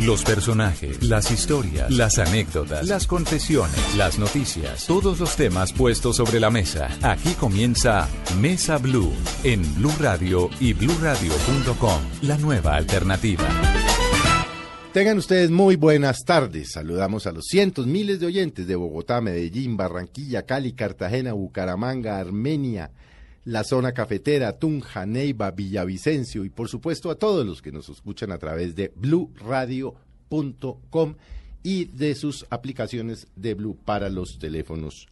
Los personajes, las historias, las anécdotas, las confesiones, las noticias, todos los temas puestos sobre la mesa. Aquí comienza Mesa Blue en Blue Radio y bluradio.com, la nueva alternativa. Tengan ustedes muy buenas tardes. Saludamos a los cientos, miles de oyentes de Bogotá, Medellín, Barranquilla, Cali, Cartagena, Bucaramanga, Armenia, la zona cafetera, Tunja, Neiva, Villavicencio y por supuesto a todos los que nos escuchan a través de bluradio.com y de sus aplicaciones de Blue para los teléfonos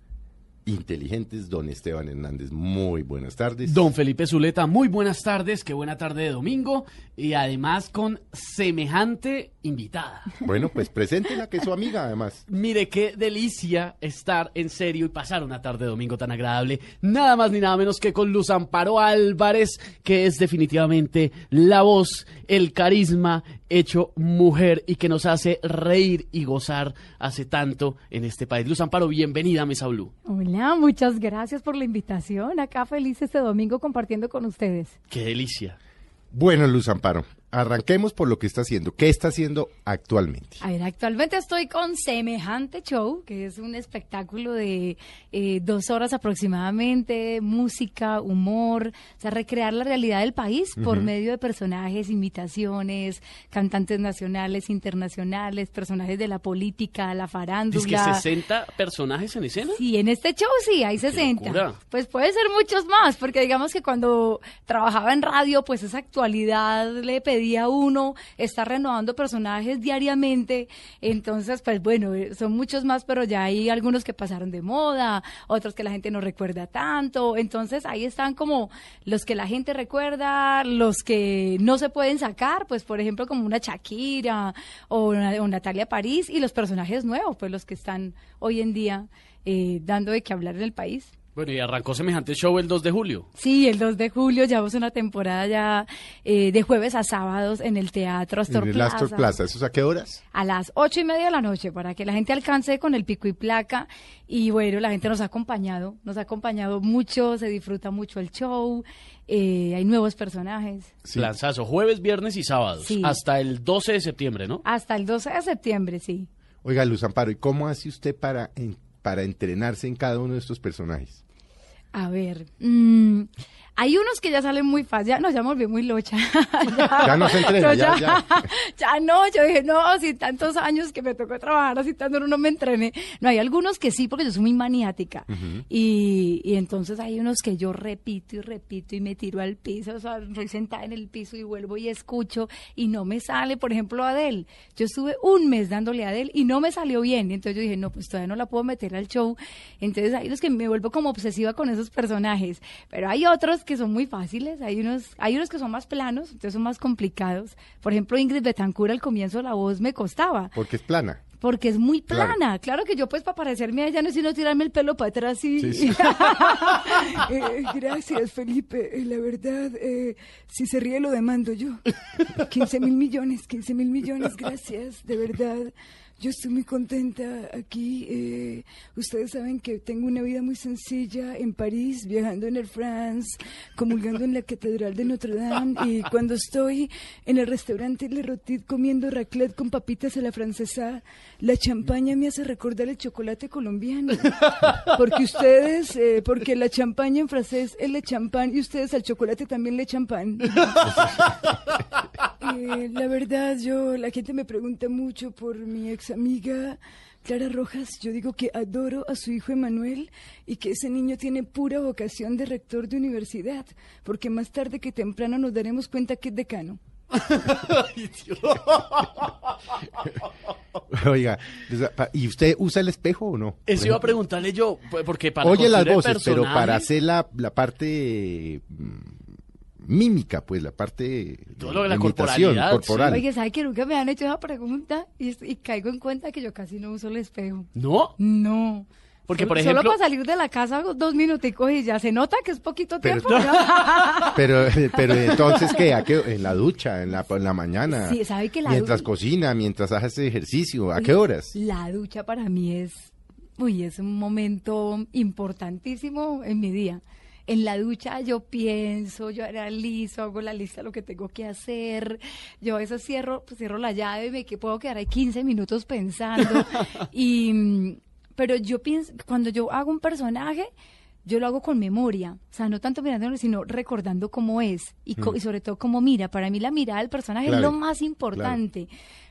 inteligentes. Don Esteban Hernández, muy buenas tardes. Don Felipe Zuleta, muy buenas tardes, qué buena tarde de domingo y además con semejante invitada. Bueno, pues preséntela que es su amiga además. Mire qué delicia estar en serio y pasar una tarde de domingo tan agradable, nada más ni nada menos que con Luz Amparo Álvarez, que es definitivamente la voz, el carisma hecho mujer y que nos hace reír y gozar hace tanto en este país. Luz Amparo, bienvenida a Mesa Blue. Hola, muchas gracias por la invitación. Acá feliz este domingo compartiendo con ustedes. Qué delicia. Bueno, Luz Amparo, arranquemos por lo que está haciendo. ¿Qué está haciendo actualmente? A ver, actualmente estoy con Semejante Show, que es un espectáculo de eh, dos horas aproximadamente, música, humor, o sea, recrear la realidad del país por medio de personajes, invitaciones, cantantes nacionales, internacionales, personajes de la política, la farándula. ¿Es que 60 personajes en escena? Sí, en este show sí, hay 60. locura. Pues puede ser muchos más, porque digamos que cuando trabajaba en radio, pues esa actualidad le pedía a uno estar renovando personajes diariamente. Entonces, pues bueno, eh, son muchos más, pero ya hay algunos que pasaron de moda, otros que la gente no recuerda tanto. Entonces, ahí están como los que la gente recuerda, los que no se pueden sacar, pues por ejemplo, como una Shakira o, una- o Natalia París, y los personajes nuevos, pues los que están hoy en día eh, dando de qué hablar en el país. Bueno, y arrancó semejante show el 2 de julio. Sí, el 2 de julio llevamos una temporada ya eh, de jueves a sábados en el Teatro Astor en el Plaza. Astor Plaza. ¿Eso es a qué horas? A las ocho y media de la noche para que la gente alcance con el pico y placa. Y bueno, la gente nos ha acompañado, nos ha acompañado mucho, se disfruta mucho el show, eh, hay nuevos personajes. Sí. Lanzazo, jueves, viernes y sábados. Sí. Hasta el 12 de septiembre, ¿no? Hasta el 12 de septiembre, sí. Oiga, Luz Amparo, ¿y cómo hace usted para, en- para entrenarse en cada uno de estos personajes? A ver, mm, hay unos que ya salen muy fácil, ya no, ya me volví muy locha. Ya no se entrena, ya, ya. ya no, yo dije, no, si tantos años que me tocó trabajar así tanto no me entrené. No, hay algunos que sí, porque yo soy muy maniática. y, y entonces hay unos que yo repito y repito y me tiro al piso, o sea, estoy sentada en el piso y vuelvo y escucho y no me sale, por ejemplo, Adele. Yo estuve un mes dándole a Adele y no me salió bien. Entonces yo dije, no, pues todavía no la puedo meter al show. Entonces hay unos que me vuelvo como obsesiva con esos personajes. Pero hay otros que son muy fáciles, hay unos, hay unos que son más planos, entonces son más complicados. Por ejemplo, Ingrid Betancur al comienzo la voz me costaba. Porque es plana. Porque es muy Claro. plana. Claro, que yo, pues, para parecerme a ella, no es sino tirarme el pelo para atrás y... Sí, sí. Eh, gracias, Felipe. Eh, La verdad, eh, si se ríe lo demando yo. 15 mil millones, 15 mil millones, gracias, de verdad. Yo estoy muy contenta aquí. eh, ustedes saben que tengo una vida muy sencilla en París, viajando en el France, comulgando en la Catedral de Notre Dame. Y cuando estoy en el restaurante Le Rotit comiendo raclette con papitas a la francesa, la champaña me hace recordar el chocolate colombiano. Porque ustedes, eh, porque la champaña en francés es le champán y ustedes al chocolate también le echan pan. Eh, la verdad, yo, la gente me pregunta mucho por mi ex amiga Clara Rojas. Yo digo que adoro a su hijo Emanuel y que ese niño tiene pura vocación de rector de universidad, porque más tarde que temprano nos daremos cuenta que es decano. Oiga, ¿y usted usa el espejo o no? Eso iba a preguntarle yo, pues, porque para Oye las el voces, pero para hacer la, la parte mm, mímica, pues la parte Todo lo de la imitación corporal. Oye, ¿sabe que nunca me han hecho esa pregunta? Y, y caigo en cuenta que yo casi no uso el espejo. ¿No? No. Porque, Solo- por ejemplo- Solo para salir de la casa hago dos minuticos y ya se nota que es poquito Pero- tiempo. ¿no? Pero, pero entonces, ¿qué? ¿A qué? ¿En la ducha? ¿En la, en la mañana? Sí, ¿sabe que la Mientras du- cocina, mientras hace ejercicio. ¿A qué horas? La ducha para mí es, uy, es un momento importantísimo en mi día. En la ducha yo pienso, yo analizo, hago la lista de lo que tengo que hacer. Yo a veces cierro, pues cierro la llave y me que puedo quedar ahí 15 minutos pensando. y, mm, pero yo pienso, cuando yo hago un personaje, yo lo hago con memoria, o sea, no tanto mirándolo, sino recordando cómo es y, co- y sobre todo cómo mira. Para mí la mirada del personaje Claro, es lo más importante,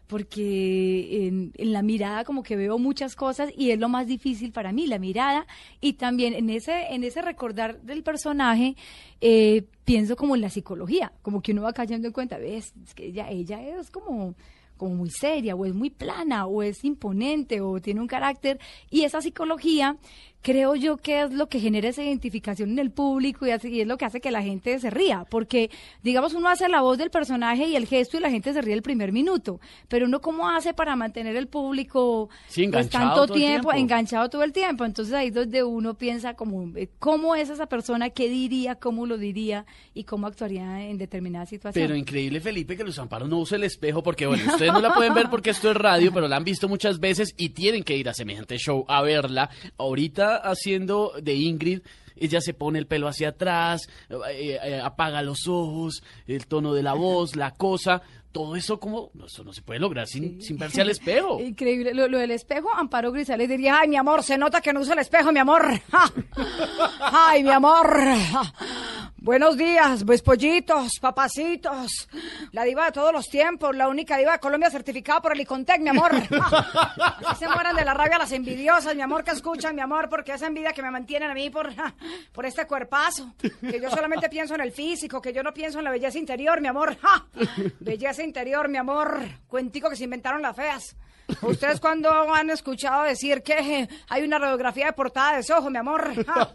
porque en, en la mirada como que veo muchas cosas y es lo más difícil para mí, la mirada. Y también en ese, en ese recordar del personaje, eh, pienso como en la psicología, como que uno va cayendo en cuenta, ves, es que ella, ella es como como muy seria o es muy plana o es imponente o tiene un carácter y esa psicología creo yo que es lo que genera esa identificación en el público y, hace- y es lo que hace que la gente se ría porque digamos uno hace la voz del personaje y el gesto y la gente se ríe el primer minuto pero uno cómo hace para mantener el público Sí, pues, tanto todo tiempo, tiempo. enganchado todo el tiempo entonces ahí es donde uno piensa como eh, cómo es esa persona qué diría cómo lo diría y cómo actuaría en determinada situación Pero increíble, Felipe, que Luz Amparo no use el espejo, porque bueno, ustedes no la pueden ver porque esto es radio, pero la han visto muchas veces y tienen que ir a semejante show a verla. Ahorita haciendo de Ingrid, ella se pone el pelo hacia atrás, eh, eh, apaga los ojos, el tono de la voz, la cosa. Todo eso como, no, eso no se puede lograr sin, sin verse al espejo. Increíble. Lo, lo del espejo, Amparo Grisales diría, ay, mi amor, se nota que no usa el espejo, mi amor. Ay, mi amor. Buenos días, pues pollitos, papacitos. La diva de todos los tiempos, la única diva de Colombia certificada por el Icontec, mi amor. Se mueran de la rabia las envidiosas, mi amor, que escuchan, mi amor, porque esa envidia que me mantienen a mí por, por este cuerpazo. Que yo solamente pienso en el físico, que yo no pienso en la belleza interior, mi amor. ¡Ja! Interior, mi amor. Cuentico que se inventaron las feas. ¿Ustedes cuando han escuchado decir que hay una radiografía de portada de ojo, mi amor? ¡Ja!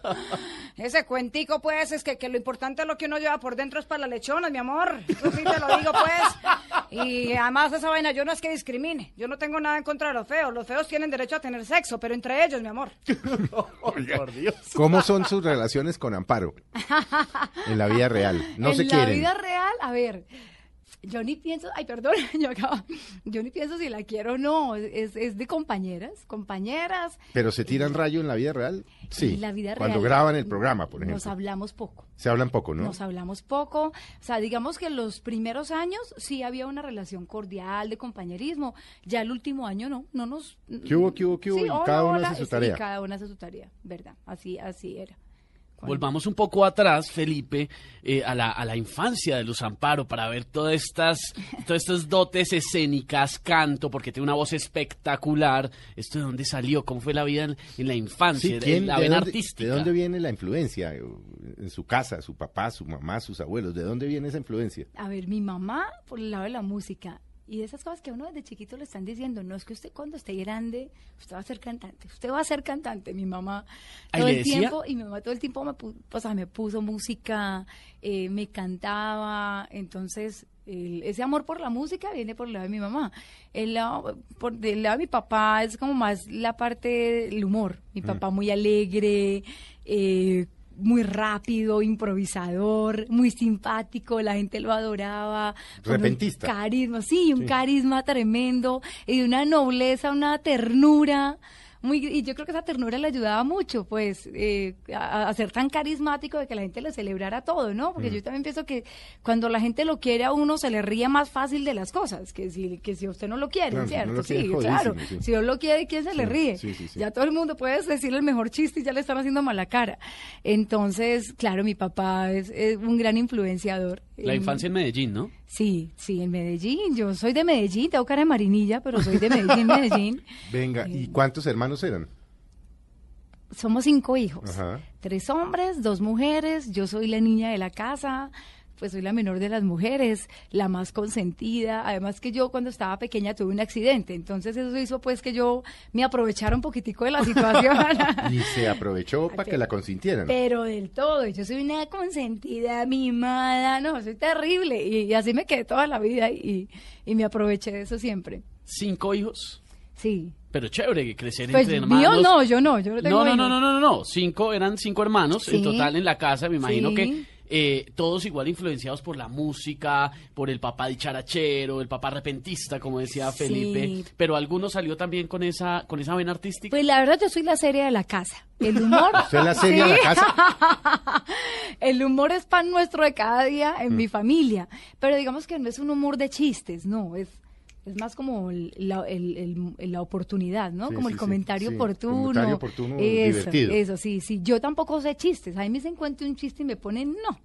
Ese cuentico, pues, es que, que lo importante es lo que uno lleva por dentro es para las lechonas, mi amor. Eso sí te lo digo, pues. Y además esa vaina, yo no es que discrimine. Yo no tengo nada en contra de los feos. Los feos tienen derecho a tener sexo, pero entre ellos, mi amor. Por Dios. ¿Cómo son sus relaciones con Amparo? En la vida real. No en se la quieren. vida real, a ver, yo ni pienso, ay, perdón, yo acabo, yo ni pienso si la quiero o no, es, es de compañeras, compañeras. ¿Pero se tiran rayo en la vida real? Sí. En la vida Cuando real, graban el programa, por Nos ejemplo. hablamos poco. Se hablan poco, ¿no? Nos hablamos poco, o sea, digamos que los primeros años sí había una relación cordial de compañerismo, ya el último año no, no nos... ¿Qué hubo, qué hubo, qué hubo? Sí, Y hola, cada uno hola, hace su sí, tarea. cada uno hace su tarea, ¿verdad? Así, así era. Volvamos un poco atrás, Felipe, eh, a, la, a la infancia de Luz Amparo para ver todas estas, todas estas dotes escénicas, canto, porque tiene una voz espectacular. ¿Esto de dónde salió? ¿Cómo fue la vida en, en la infancia, Sí, en ¿quién- la de, vena dónde, artística? ¿De dónde viene la influencia? En su casa, su papá, su mamá, sus abuelos. ¿De dónde viene esa influencia? A ver, mi mamá por el lado de la música y de esas cosas que a uno desde chiquito le están diciendo, no es que usted cuando esté grande, usted va a ser cantante, usted va a ser cantante, mi mamá todo ¿le el decía? tiempo y mi mamá todo el tiempo me, pu- o sea, me puso música, eh, me cantaba, entonces el- ese amor por la música viene por el lado de mi mamá. El lado, por el lado de mi papá es como más la parte del humor. Mi papá muy alegre, eh, muy rápido, improvisador, muy simpático, la gente lo adoraba. un Repentista. carisma, sí, un carisma tremendo y una nobleza, una ternura. Muy, y yo creo que esa ternura le ayudaba mucho, pues, eh, a, a ser tan carismático de que la gente le celebrara todo, ¿no? Mm. Porque yo también pienso que cuando la gente lo quiere a uno se le ríe más fácil de las cosas que si, que si usted no lo quiere, Claro, si no ¿cierto? lo quiere, sí, claro. sí. Si no lo quiere, ¿quién se le Sí, ríe? sí, sí, sí. Ya todo el mundo puede decir el mejor chiste y ya le están haciendo mala cara. Entonces, claro, mi papá es, es un gran influenciador. La En- infancia en Medellín, ¿no? Sí, sí, en Medellín. Yo soy de Medellín, tengo cara de marinilla, pero soy de Medellín, Medellín. Venga, ¿y cuántos hermanos eran? Somos cinco hijos. Ajá. Tres hombres, dos mujeres. Yo soy la niña de la casa, pues soy la menor de las mujeres, la más consentida. Además que yo cuando estaba pequeña tuve un accidente, entonces eso hizo pues que yo me aprovechara un poquitico de la situación. Y se aprovechó para que la consintieran. Pero del todo, yo soy una consentida, mimada, no, soy terrible. Y, y así me quedé toda la vida y, y me aproveché de eso siempre. Cinco hijos. Sí. Pero chévere que crecer Pues entre mío hermanos. no, yo no, yo no tengo No, no, no, no, no, no, cinco, eran cinco hermanos en total en la casa, me imagino Sí. que eh, todos igual influenciados por la música, por el papá dicharachero, el papá repentista, como decía Sí. Felipe, pero alguno salió también con esa, con esa vena artística. Pues la verdad yo soy la serie de la casa. El humor. ¿Usted es la serie de la casa? El humor es pan nuestro de cada día en Mm. mi familia. Pero digamos que no es un humor de chistes, no, es. Es más como la, el- el- la oportunidad, ¿no? Sí, como sí, el comentario sí, oportuno. comentario oportuno, eso, divertido. Eso, sí, sí. Yo tampoco sé chistes. A mí me dicen cuente un chiste y me ponen no.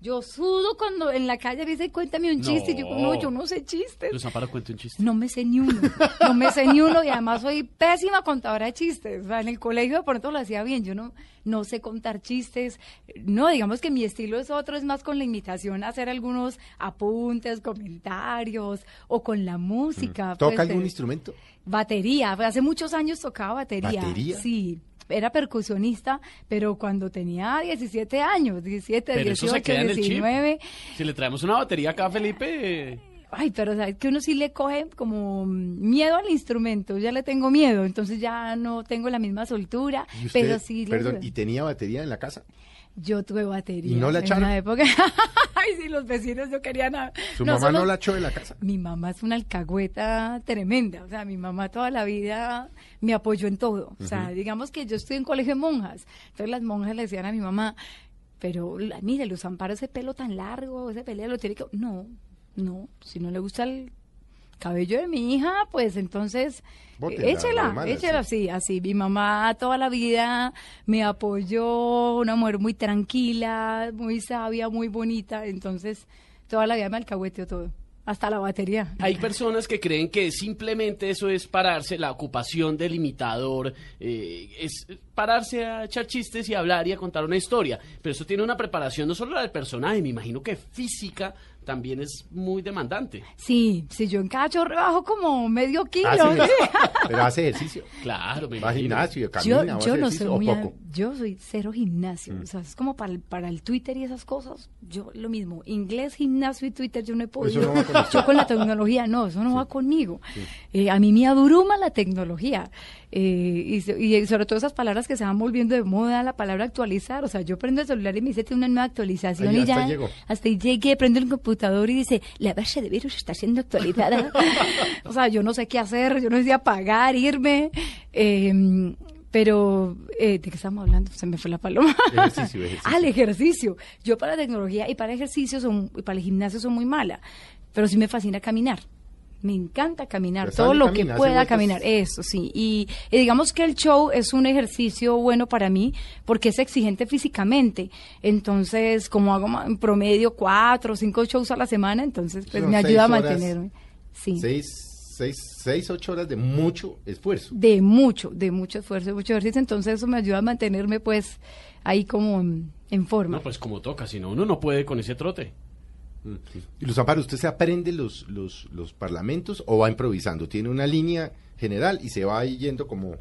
Yo sudo cuando en la calle me dicen cuéntame un chiste y yo digo, no, yo no sé chistes. Luz Amparo, cuente un chiste. No me sé ni uno, no me sé ni uno y además soy pésima contadora de chistes. O sea, en el colegio de pronto lo hacía bien, yo no, no sé contar chistes. No, digamos que mi estilo es otro, es más con la imitación, hacer algunos apuntes, comentarios o con la música. ¿Toca pues, algún eh, instrumento? Batería, hace muchos años tocaba batería. ¿Batería? Sí. Era percusionista, pero cuando tenía 17 años, 17, Pero eso 18, se queda en el chip. 19, Si le traemos una batería acá, Felipe, Ay, pero sabes que uno sí le coge como miedo al instrumento, ya le tengo miedo, entonces ya no tengo la misma soltura, ¿Y usted, pero sí le perdón. ¿y tenía batería en la casa? Yo tuve batería. ¿Y no la en echaron? una época. Ay, sí, los vecinos no querían nada. ¿Su mamá no la echó de la casa? Mi mamá es una alcahueta tremenda, o sea, mi mamá toda la vida me apoyó en todo. O sea, digamos que yo estoy en colegio de monjas, entonces las monjas le decían a mi mamá, pero mire, Luz Amparo, ese pelo tan largo, ese pelo lo tiene que... No, no, si no le gusta el cabello de mi hija, pues entonces échela, normal, échela así, así. Mi mamá toda la vida me apoyó, una mujer muy tranquila, muy sabia, muy bonita, entonces toda la vida me alcahueteó todo, hasta la batería. Hay personas que creen que simplemente eso es pararse, la ocupación del imitador, eh, es pararse a echar chistes y hablar y a contar una historia. Pero eso tiene una preparación no solo la del personaje, me imagino que física también es muy demandante. Sí, sí, yo en cada chorro bajo como medio kilo. Ah, sí. Pero hace ejercicio. Claro, me Va al gimnasio, Yo, camina, yo no soy muy... a- poco. yo soy cero gimnasio. Mm. O sea, es como para el, para el Twitter y esas cosas. Yo lo mismo. Inglés, gimnasio y Twitter yo no he podido. no va yo con la tecnología no, eso no va conmigo. Eh, a mí me abruma la tecnología. Eh, y, y sobre todo esas palabras que se van volviendo de moda, la palabra actualizar. O sea, yo prendo el celular y me dice tiene una nueva actualización Ahí y hasta ya llegó. hasta ahí llegué, prendo el computador y dice, la base de virus está siendo actualizada. o sea, yo no sé qué hacer, yo no sé apagar, irme. eh, pero, eh, ¿de qué estamos hablando? Se me fue la paloma. Ejercicio, ejercicio. Ah. Yo para tecnología y para ejercicio son, y para el gimnasio soy muy mala. Pero sí me fascina caminar. Me encanta caminar, todo lo camina, que pueda vueltas. caminar, eso sí. Y, y digamos que el show es un ejercicio bueno para mí porque es exigente físicamente. Entonces, como hago en promedio cuatro o cinco shows a la semana, entonces pues Son me ayuda a horas. mantenerme. Sí. Seis, seis, seis, ocho horas de mucho esfuerzo. De mucho, de mucho esfuerzo, de mucho ejercicio. Entonces eso me ayuda a mantenerme pues ahí como en, en forma. No, pues como toca, si no, uno no puede con ese trote. Y Luz Amparo, ¿usted se aprende los, los, los parlamentos o va improvisando? Tiene una línea general y se va yendo como,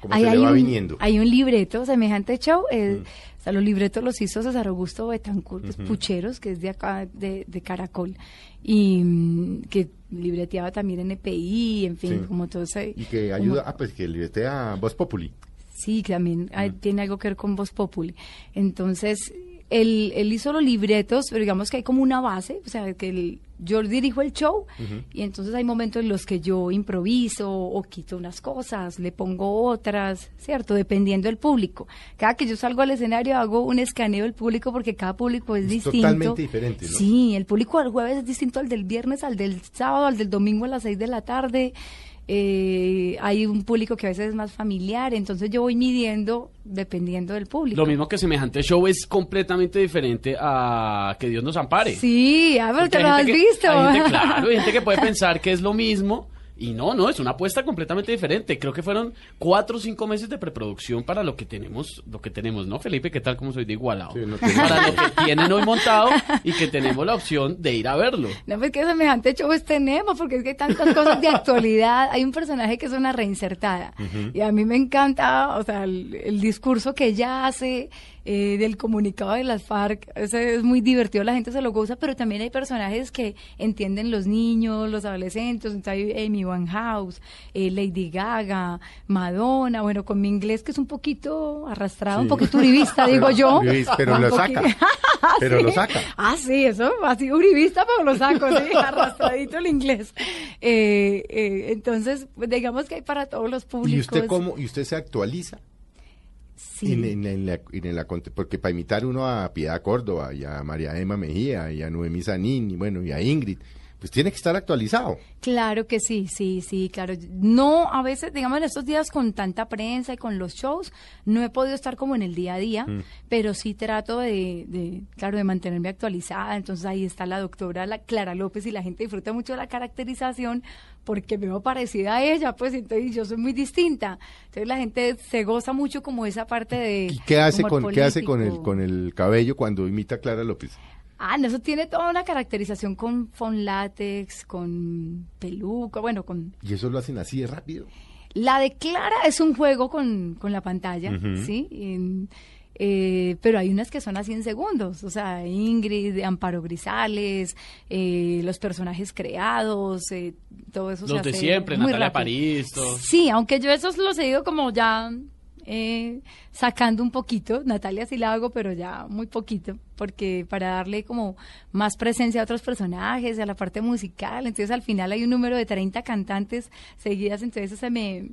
como Ahí se hay le va un, viniendo. Hay un libreto semejante show. eh, o sea, los libretos los hizo César Augusto Betancourt pues, Pucheros, que es de acá, de, de Caracol, y mm, que libreteaba también en EPI, en fin, Sí. como todo ese... Y que como- ayuda, ah, pues que le a Voz Populi. Sí, que también ah, tiene algo que ver con Voz Populi. Entonces, él, él hizo los libretos, pero digamos que hay como una base, o sea, que el- yo dirijo el show y entonces hay momentos en los que yo improviso o quito unas cosas, le pongo otras, ¿cierto? Dependiendo del público. Cada que yo salgo al escenario hago un escaneo del público porque cada público es, Es distinto. totalmente diferente, ¿no? Sí, el público del jueves es distinto al del viernes, al del sábado, al del domingo a las seis de la tarde. Eh, hay un público que a veces es más familiar, entonces yo voy midiendo dependiendo del público. Lo mismo que semejante show es completamente diferente a que Dios nos ampare. Sí, a ver, Porque te lo has que- visto. Hay gente, claro, hay gente que puede pensar que es lo mismo. Y no, no, es una apuesta completamente diferente. Creo que fueron cuatro o cinco meses de preproducción para lo que tenemos, lo que tenemos, ¿no, Felipe? ¿Qué tal como soy de igualado? Sí, no tiene- para lo que tienen hoy montado y que tenemos la opción de ir a verlo. No, pues que semejante shows tenemos, porque es que hay tantas cosas de actualidad. Hay un personaje que es una reinsertada. Y a mí me encanta, o sea, el, el discurso que ella hace, eh, del comunicado de las FARC. Ese es muy divertido, la gente se lo goza, pero también hay personajes que entienden los niños, los adolescentes. Entonces hay Amy Winehouse, eh, Lady Gaga, Madonna. Bueno, con mi inglés que es un poquito arrastrado, un poquito uribista, digo yo. Pero lo saca. Pero Sí. lo saca. Ah, sí, eso, así uribista, pero lo saco, sí, arrastradito el inglés. Eh, eh, entonces, digamos que hay para todos los públicos. ¿Y usted cómo? ¿Y usted se actualiza? En, en- la, en la porque para imitar uno a Piedad Córdoba y a María Emma Mejía y a Noemí Sanín y bueno, y a Ingrid, pues tiene que estar actualizado. Claro que sí, sí, sí, claro. No, a veces, digamos, en estos días con tanta prensa y con los shows, no he podido estar como en el día a día, pero sí trato de, de, claro, de mantenerme actualizada. Entonces ahí está la doctora la Clara López y la gente disfruta mucho de la caracterización porque me veo parecida a ella, pues entonces yo soy muy distinta. Entonces la gente se goza mucho como esa parte de... ¿Y qué hace con qué hace con el con el cabello cuando imita a Clara López? Ah, no, eso tiene toda una caracterización con fon látex, con peluca, bueno, con Y eso lo hacen así de rápido. La de Clara es un juego con, con la pantalla, ¿sí? En- eh, pero hay unas que son así en segundos, o sea, Ingrid, Amparo Grisales, eh, los personajes creados, eh, todo eso se Los de hace siempre, muy Natalia rápido. París, todos. Sí, aunque yo esos los he ido como ya eh, sacando un poquito, Natalia sí la hago, pero ya muy poquito, porque para darle como más presencia a otros personajes, a la parte musical, entonces al final hay un número de 30 cantantes seguidas, entonces se me,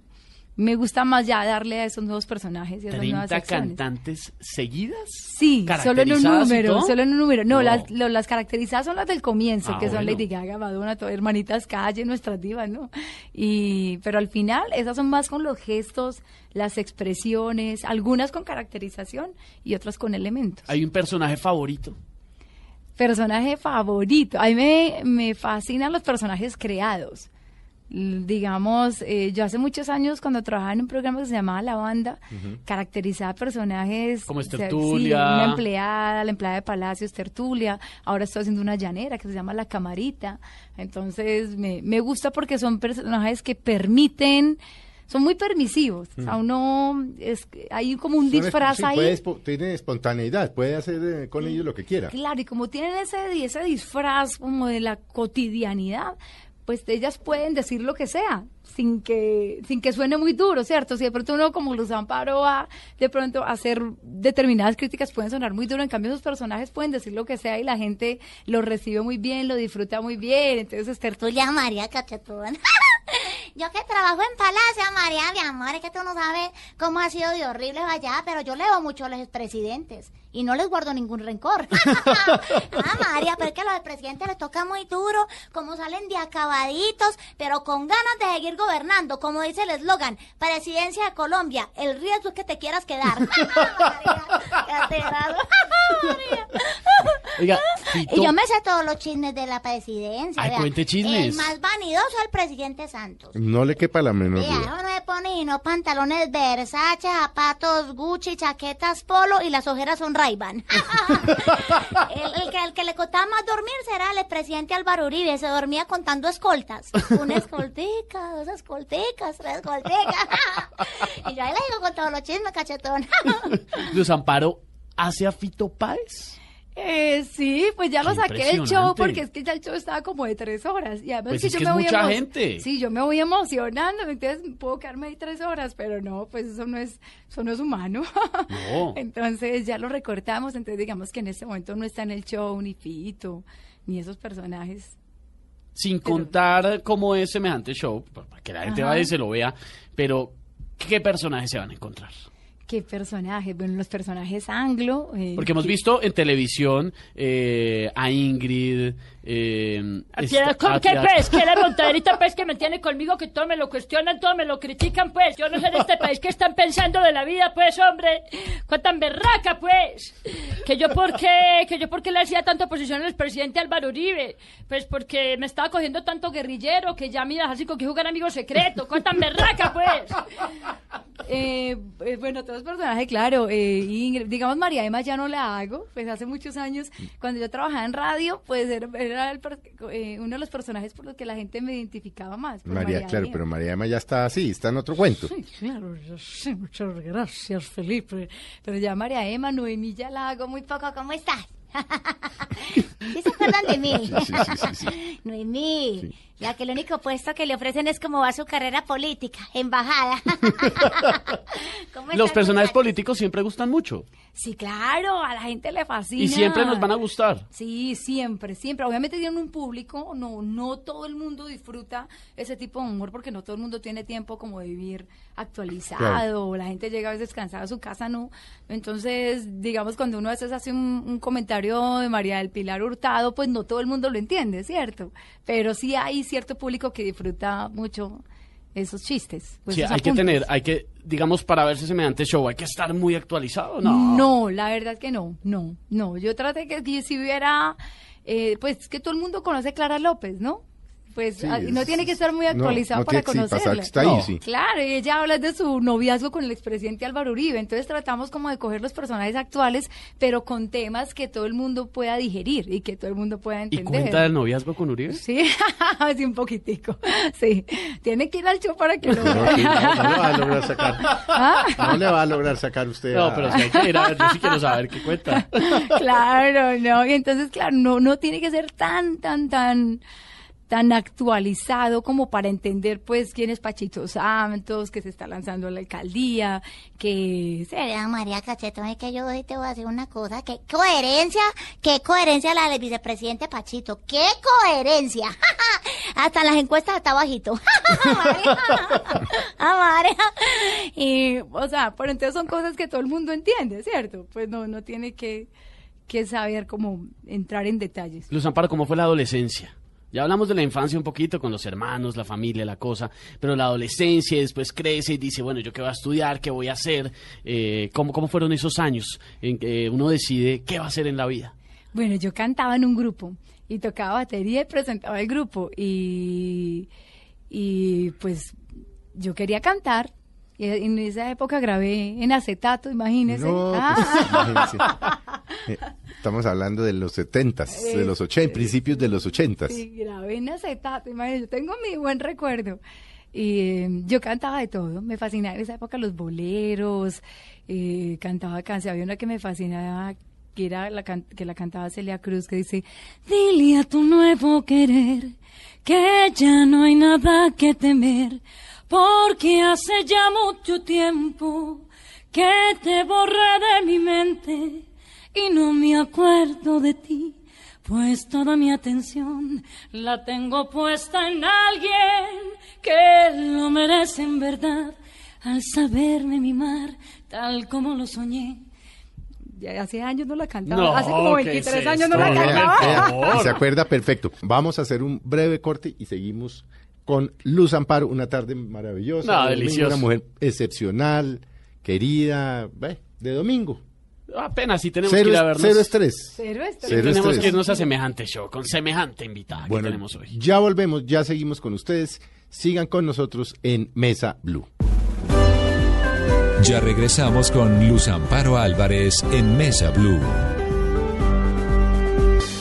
me gusta más ya darle a esos nuevos personajes y a esas nuevas 30 acciones. cantantes seguidas. Sí, solo en un ¿Caracterizadas y número, solo en un número. No, No. Las, lo- las caracterizadas son las del comienzo, Ah, que son bueno. Lady Gaga, Madonna, hermanitas calle, nuestras divas, ¿no? Y, pero al final, esas son más con los gestos, las expresiones, algunas con caracterización y otras con elementos. Hay un personaje favorito. Personaje favorito. A mí me, me fascinan los personajes creados. Digamos, eh, yo hace muchos años cuando trabajaba en un programa que se llamaba La Banda, caracterizaba personajes... Como o sea, sí, una empleada, la empleada de Palacios, Tertulia. Ahora estoy haciendo una llanera que se llama La Camarita. Entonces, me, me gusta porque son personajes que permiten... Son muy permisivos. O sea, uno... Es, hay como un disfraz sí, ahí. puede tiene espontaneidad, puede hacer eh, con ellos lo que quiera. Claro, y como tienen ese, ese disfraz como de la cotidianidad, pues ellas pueden decir lo que sea, sin que, sin que suene muy duro, ¿cierto? Si de pronto uno como Luz Amparo va de pronto a hacer determinadas críticas pueden sonar muy duro, en cambio esos personajes pueden decir lo que sea y la gente lo recibe muy bien, lo disfruta muy bien, entonces Esther Tuya María Cachetón. yo que trabajo en Palacio, María, mi amor, es que tú no sabes cómo ha sido de horrible allá, pero yo leo mucho a los expresidentes y no les guardo ningún rencor. ah, María, pero es que a los expresidentes les toca muy duro, como salen de acabaditos, pero con ganas de seguir gobernando, como dice el eslogan, presidencia de Colombia, el riesgo es que te quieras quedar. María. Oiga, Fito, Y yo me sé todos los chismes de la presidencia. Ay, cuente chismes. El más vanidoso es el presidente Santos. No le quepa la menor Vea, duda. eso no se pone y no pantalones Versace, zapatos Gucci, chaquetas Polo y las ojeras son Ray-Ban. el, el que, el que le costaba más dormir será el expresidente Álvaro Uribe. Se dormía contando escoltas. Una escoltica, dos escolticas, tres escolticas. y yo ahí le digo con todos los chismes, cachetón. Luz Amparo hace a Fito Páez. Eh, sí, pues ya lo Qué saqué del show porque es que ya el show estaba como de tres horas. Y además Pues que es yo que me es voy mucha emo- gente. Sí, yo me voy emocionando, entonces puedo quedarme ahí tres horas, pero no, pues eso no es, eso no es humano. No. entonces ya lo recortamos, entonces digamos que en este momento no está en el show ni Fito, ni esos personajes. Sin Pero- contar cómo es semejante show, para que la gente Ajá. vaya y se lo vea, pero ¿qué personajes se van a encontrar? ¿Qué personajes? Bueno, los personajes anglo. eh, Porque hemos que- visto en televisión eh, a Ingrid. Eh, esta- ¿Con qué pues? ¿Qué la montaderita pues que me tiene conmigo? Que todo me lo cuestionan, todo me lo critican pues. Yo no sé de este país qué están pensando de la vida pues, hombre. Cuántan berraca pues. Que yo por qué, que yo por qué le hacía tanta oposición al presidente Álvaro Uribe. Pues porque me estaba cogiendo tanto guerrillero que ya mira así con que jugar amigo secreto. Cuántan berraca pues. eh, eh, bueno, todos los personajes, claro. eh, digamos, María Emma ya no la hago, pues hace muchos años, cuando yo trabajaba en radio, pues era, era el per- eh, uno de los personajes por los que la gente me identificaba más. por María, claro, pero María Emma ya está así, está en otro cuento. Sí, claro, sí, muchas gracias, Felipe. Pero ya María Emma, Noemí ya la hago muy poco. ¿cómo estás? ¿Sí se acuerdan de mí? Sí, sí, sí. Noemí, la que el único puesto que le ofrecen es como va su carrera política, embajada. ¿Cómo Los personajes políticos siempre gustan mucho. Sí, claro, a la gente le fascina. Y siempre nos van a gustar. Sí, siempre, siempre. Obviamente tienen un público, no, no todo el mundo disfruta ese tipo de humor porque no todo el mundo tiene tiempo como de vivir actualizado. Claro. La gente llega a veces cansada a su casa, ¿no? Entonces, digamos, cuando uno a veces hace un, un comentario de María del Pilar Hurtado, pues no todo el mundo lo entiende, ¿cierto? Pero sí hay cierto público que disfruta mucho esos chistes. pues Sí, esos hay que tener, hay que, digamos, para verse semejante show, hay que estar muy actualizado, ¿no? No, la verdad es que no, no, no. Yo traté que, que si hubiera, eh, pues que todo el mundo conoce a Clara López, ¿no? Pues Sí, ah, no es- tiene que estar muy actualizado no para sí, conocerla. que está ahí, No. sí. Claro, y ella habla de su noviazgo con el expresidente Álvaro Uribe, entonces tratamos como de coger los personajes actuales, pero con temas que todo el mundo pueda digerir y que todo el mundo pueda ¿Y entender. cuenta del noviazgo con Uribe? Sí, sí, un poquitico. Sí, tiene que ir al show para que lo No, sí, no, vea. no le va a lograr sacar. ¿Ah? No le va a lograr sacar usted. No, a- pero si hay que ir a ver, yo sí quiero saber qué cuenta. claro, no. Y entonces, claro, no, no tiene que ser tan, tan, tan, tan actualizado como para entender, pues, quién es Pachito Santos, que se está lanzando a la alcaldía, que se Vea, María Cachetón, es que yo hoy te voy a decir una cosa. ¿Qué coherencia? ¿Qué coherencia la del vicepresidente Pachito? ¿Qué coherencia? Hasta en las encuestas está bajito. María. María. Y, o sea, pero entonces son cosas que todo el mundo entiende, ¿cierto? Pues no, no tiene que, que saber cómo entrar en detalles. Luz Amparo, ¿cómo fue la adolescencia? Ya hablamos de la infancia un poquito con los hermanos, la familia, la cosa, pero la adolescencia después crece y dice, bueno, ¿yo qué voy a estudiar? ¿Qué voy a hacer? Eh, ¿cómo, ¿Cómo fueron esos años en que uno decide qué va a hacer en la vida? Bueno, yo cantaba en un grupo y tocaba batería y presentaba el grupo y, y pues yo quería cantar. Y en esa época grabé en acetato, imagínese. No, pues, Ah. imagínese. Eh, Estamos hablando de los setentas, de los ochenta, principios de los ochentas. Sí, grabé en acetato, imagínese. Yo tengo mi buen recuerdo. Y eh, yo cantaba de todo, me fascinaba en esa época los boleros, eh, cantaba canciones, había una que me fascinaba, que era la can- que la cantaba Celia Cruz, que dice, dile a tu nuevo querer que ya no hay nada que temer, porque hace ya mucho tiempo que te borré de mi mente y no me acuerdo de ti. Pues toda mi atención la tengo puesta en alguien que lo merece en verdad al saberme mimar tal como lo soñé. Ya hace años no la cantaba, No, hace como ¿qué 23 es años no la cantaba. se acuerda perfecto. Vamos a hacer un breve corte y seguimos con Luz Amparo, una tarde maravillosa. No, de domingo, delicioso. Una mujer excepcional, querida, ve, de domingo. Apenas si tenemos Cero, que ir a es- vernos. cero estrés. Cero estrés. Cero tenemos estrés. que irnos a semejante show, con semejante invitada Bueno, que tenemos hoy. ya volvemos, ya seguimos con ustedes. Sigan con nosotros en Mesa Blue. Ya regresamos con Luz Amparo Álvarez en Mesa Blue.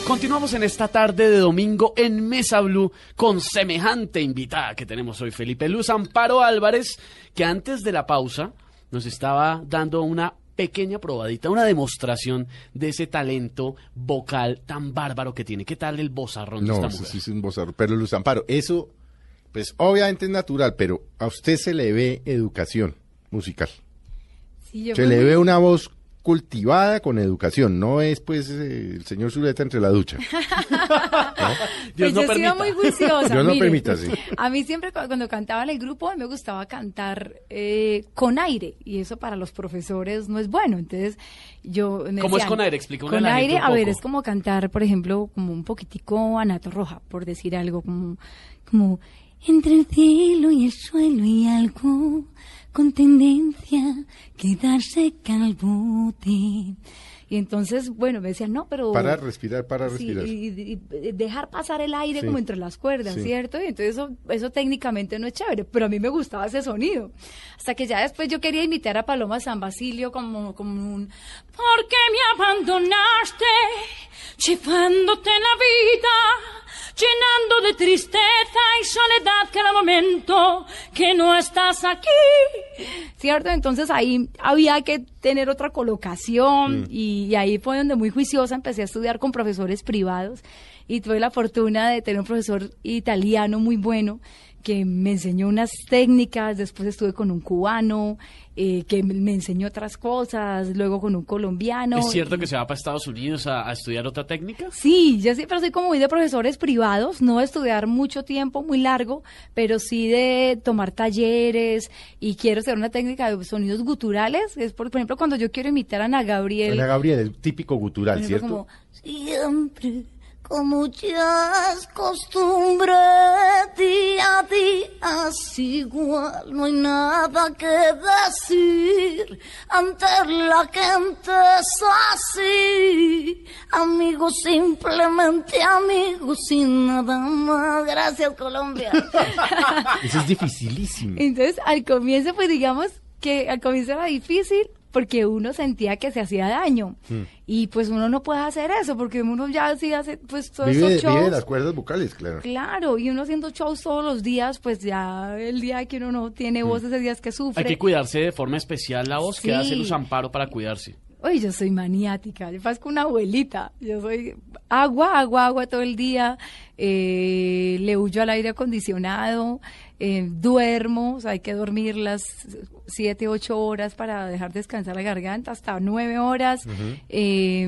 Continuamos en esta tarde de domingo en Mesa Blue con semejante invitada que tenemos hoy, Felipe Luz Amparo Álvarez, que antes de la pausa nos estaba dando una pequeña probadita, una demostración de ese talento vocal tan bárbaro que tiene. ¿Qué tal el bozarrón de No, esta eso mujer? sí es un bozarrón. Pero Luz Amparo, eso, pues obviamente es natural, pero a usted se le ve educación musical. Sí, yo Se le ve una voz cultivada con educación, no es pues eh, el señor Zuleta entre la ducha. Dios pues no yo he sido permita. muy juiciosa. Dios no mire. permita, sí. A mí siempre cu- cuando cantaba en el grupo me gustaba cantar eh, con aire y eso para los profesores no es bueno. Entonces yo me ¿Cómo es con aire? Explícale a Con la gente aire, un a ver, es como cantar, por ejemplo, como un poquitico Anato Roja, por decir algo, como, como entre el cielo y el suelo y algo con tendencia a quedarse calvote. Y entonces, bueno, me decían, no, pero... Para respirar, para respirar. y, y- y dejar pasar el aire Sí. como entre las cuerdas, Sí. ¿cierto? Y entonces eso, eso técnicamente no es chévere, pero a mí me gustaba ese sonido. Hasta que ya después yo quería imitar a Paloma San Basilio como, como un... ¿Por qué me abandonaste, llevándote la vida, llenando de tristeza y soledad cada momento que no estás aquí? ¿Cierto? Entonces ahí había que tener otra colocación y, y ahí fue donde muy juiciosa empecé a estudiar con profesores privados y tuve la fortuna de tener un profesor italiano muy bueno que me enseñó unas técnicas, después estuve con un cubano eh, que me enseñó otras cosas, luego con un colombiano. ¿Es cierto que se va para Estados Unidos a, a estudiar otra técnica? Sí, yo siempre soy como muy de profesores privados, no de estudiar mucho tiempo, muy largo, pero sí de tomar talleres y quiero hacer una técnica de sonidos guturales. Es por, por ejemplo cuando yo quiero imitar a Ana Gabriel. Ana Gabriel, el típico gutural, ejemplo, ¿cierto? como, Siempre, como ya es costumbre, día a día es igual, no hay nada que decir. Ante la gente es así, amigos, simplemente amigos, sin nada más. Gracias, Colombia. Eso es dificilísimo. Entonces, al comienzo, pues digamos que al comienzo era difícil porque uno sentía que se hacía daño. Hmm. Y pues uno no puede hacer eso porque uno ya sí hace pues todos Vive, esos vive de shows. las cuerdas vocales, claro. Claro, y uno haciendo shows todos los días, pues ya el día que uno no tiene Hmm. voz, ese día es que sufre. Hay que cuidarse de forma especial la voz. Sí. que hace Luz Amparo para cuidarse? Uy, yo soy maniática, yo parezco una abuelita, yo soy agua, agua, agua todo el día, eh, le huyo al aire acondicionado, eh, duermo, o sea, hay que dormir las siete, ocho horas para dejar descansar la garganta, hasta nueve horas, eh,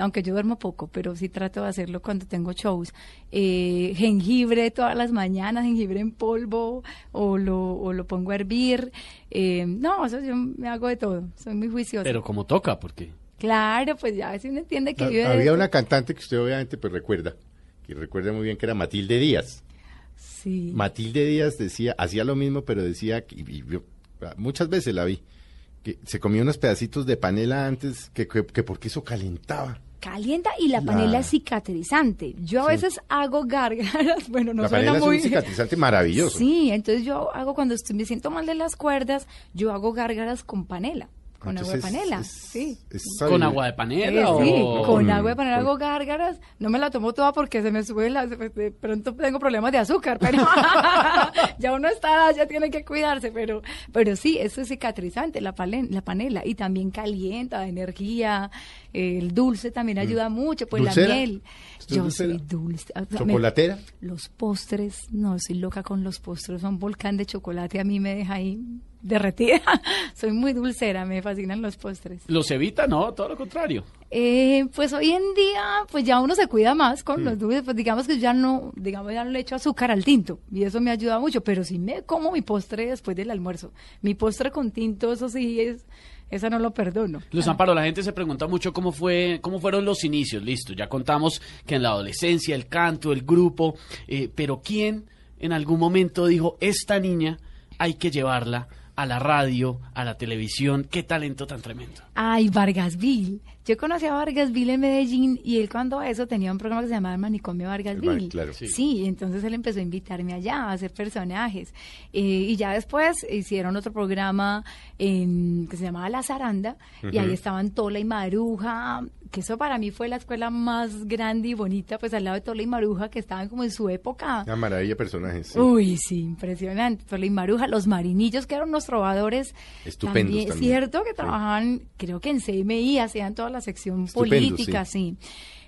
aunque yo duermo poco, pero sí trato de hacerlo cuando tengo shows. Eh, jengibre todas las mañanas, jengibre en polvo, o lo, o lo pongo a hervir. Eh, no, eso yo me hago de todo, soy muy juiciosa. Pero como toca, porque... Claro, pues ya si uno entiende que vive de Había una cantante que usted obviamente pues recuerda, que recuerda muy bien que era Matilde Díaz. Sí. Matilde Díaz decía, hacía lo mismo, pero decía, que- y yo muchas veces la vi, que se comía unos pedacitos de panela antes, que, que, que porque eso calentaba. Calienta y la La- panela es cicatrizante. Yo a Sí. veces hago gárgaras, bueno, no la suena panela es muy... un cicatrizante maravilloso. Sí, entonces yo hago cuando estoy, me siento mal de las cuerdas, yo hago gárgaras con panela, con agua de panela, es- sí. es ¿Con agua de Eh, panela o...? sí, con agua de panela hago gárgaras. No me la tomo toda porque se me sube la... De pronto tengo problemas de azúcar, pero ya uno está, ya tiene que cuidarse, pero pero sí, eso es cicatrizante, la, palen- la panela. Y también calienta, da energía. El dulce también ayuda mucho, pues la Mm. Miel. ¿Usted es Yo dulcera? soy dulce. o sea, me- ¿Chocolatera? los postres, no, soy loca con los postres, un volcán de chocolate a mí me deja ahí derretida. soy muy dulcera, me fascinan los postres. ¿Los evita? No, todo lo contrario. Eh, pues hoy en día, pues ya uno se cuida más Mm. con los dulces, pues digamos que ya no, digamos ya no le echo azúcar al tinto y eso me ayuda mucho, pero sí me como mi postre después del almuerzo. Mi postre con tinto, eso sí es, esa no lo perdono. Luz Amparo, la gente se pregunta mucho cómo fue, cómo fueron los inicios, listo, ya contamos que en la adolescencia, el canto, el grupo, eh, pero ¿quién en algún momento dijo, esta niña hay que llevarla a la radio, a la televisión, qué talento tan tremendo? Ay, Vargasville. Yo conocí a Vargasville en Medellín y él cuando a eso tenía un programa que se llamaba El Manicomio Vargasville. El Mani- claro. Sí. Sí. entonces él empezó a invitarme allá a hacer personajes. Eh, y ya después hicieron otro programa en- que se llamaba La Zaranda y ahí estaban Tola y Maruja, que eso para mí fue la escuela más grande y bonita, pues al lado de Tola y Maruja que estaban como en su época. Una maravilla de personajes. sí. Uy, sí, impresionante. Tola y Maruja, los marinillos que eran unos trovadores. Estupendos también. Cierto, que Sí. trabajaban, creo que en CMI, hacían toda la sección política, sí.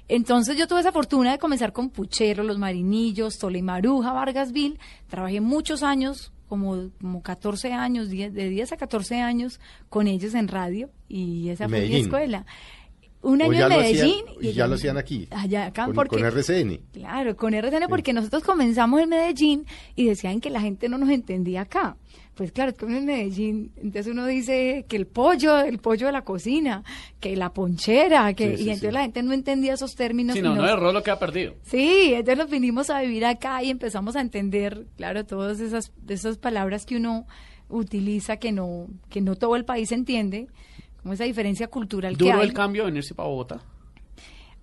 Entonces yo tuve esa fortuna de comenzar con Puchero, Los Marinillos, Tola y Maruja, Vargasville. Trabajé muchos años, como, como 14 años, 10 de 10 a 14 años con ellos en radio y esa ¿En fue mi escuela. Un año en Medellín. hacían- y ya lo hacían aquí. Allá, acá, Con, porque... con RCN. Claro, con RCN porque nosotros comenzamos en Medellín y decían que la gente no nos entendía acá. Pues claro, es como en Medellín, entonces uno dice que el pollo, el pollo de la cocina, que la ponchera, que Sí, sí, y entonces sí. la gente no entendía esos términos. Si y no, no erró lo que ha perdido. Sí, entonces nos vinimos a vivir acá y empezamos a entender, claro, todas esas, esas palabras que uno utiliza que no, que no todo el país entiende. como esa diferencia cultural que ¿Duro hay. el cambio venirse para Bogotá?